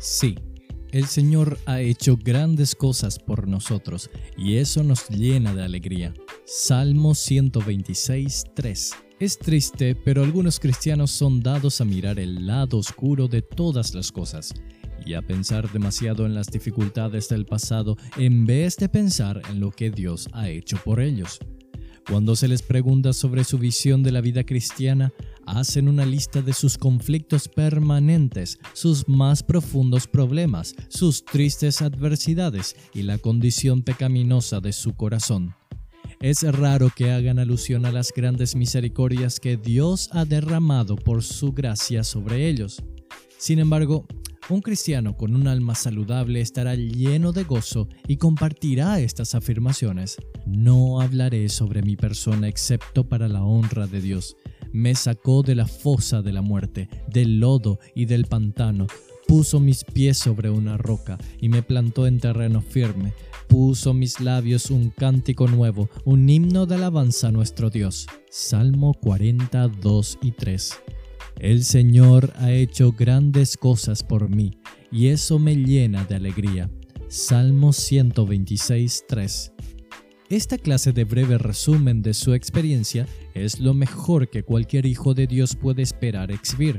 Sí, el Señor ha hecho grandes cosas por nosotros y eso nos llena de alegría. Salmo 126, 3. Es triste, pero algunos cristianos son dados a mirar el lado oscuro de todas las cosas y a pensar demasiado en las dificultades del pasado en vez de pensar en lo que Dios ha hecho por ellos. Cuando se les pregunta sobre su visión de la vida cristiana, hacen una lista de sus conflictos permanentes, sus más profundos problemas, sus tristes adversidades y la condición pecaminosa de su corazón. Es raro que hagan alusión a las grandes misericordias que Dios ha derramado por su gracia sobre ellos. Sin embargo, un cristiano con un alma saludable estará lleno de gozo y compartirá estas afirmaciones. No hablaré sobre mi persona excepto para la honra de Dios. Me sacó de la fosa de la muerte, del lodo y del pantano. Puso mis pies sobre una roca y me plantó en terreno firme. Puso mis labios un cántico nuevo, un himno de alabanza a nuestro Dios. Salmo 42 y 3. El Señor ha hecho grandes cosas por mí, y eso me llena de alegría. Salmo 126, 3. Esta clase de breve resumen de su experiencia es lo mejor que cualquier hijo de Dios puede esperar exhibir.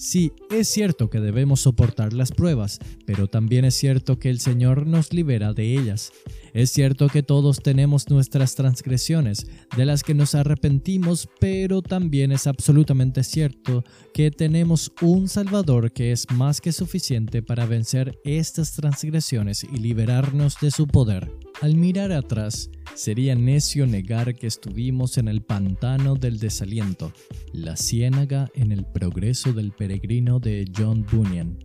Sí, es cierto que debemos soportar las pruebas, pero también es cierto que el Señor nos libera de ellas. Es cierto que todos tenemos nuestras transgresiones, de las que nos arrepentimos, pero también es absolutamente cierto que tenemos un Salvador que es más que suficiente para vencer estas transgresiones y liberarnos de su poder. Al mirar atrás, sería necio negar que estuvimos en el pantano del desaliento, la ciénaga en el progreso del peregrino de John Bunyan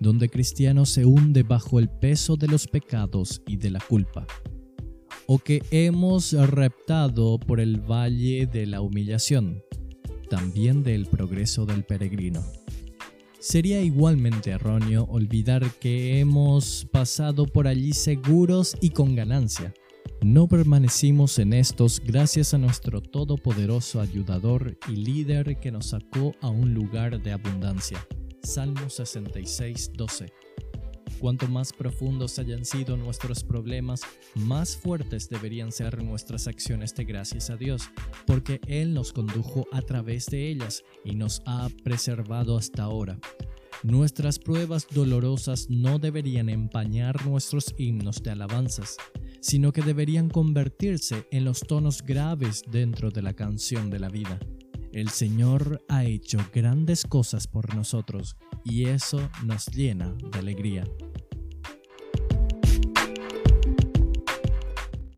donde cristiano se hunde bajo el peso de los pecados y de la culpa, o que hemos reptado por el valle de la humillación, también del progreso del peregrino. Sería igualmente erróneo olvidar que hemos pasado por allí seguros y con ganancia. No permanecimos en estos gracias a nuestro todopoderoso ayudador y líder que nos sacó a un lugar de abundancia. Salmo 66, 12. Cuanto más profundos hayan sido nuestros problemas, más fuertes deberían ser nuestras acciones de gracias a Dios, porque Él nos condujo a través de ellas y nos ha preservado hasta ahora. Nuestras pruebas dolorosas no deberían empañar nuestros himnos de alabanzas, sino que deberían convertirse en los tonos graves dentro de la canción de la vida. El Señor ha hecho grandes cosas por nosotros y eso nos llena de alegría.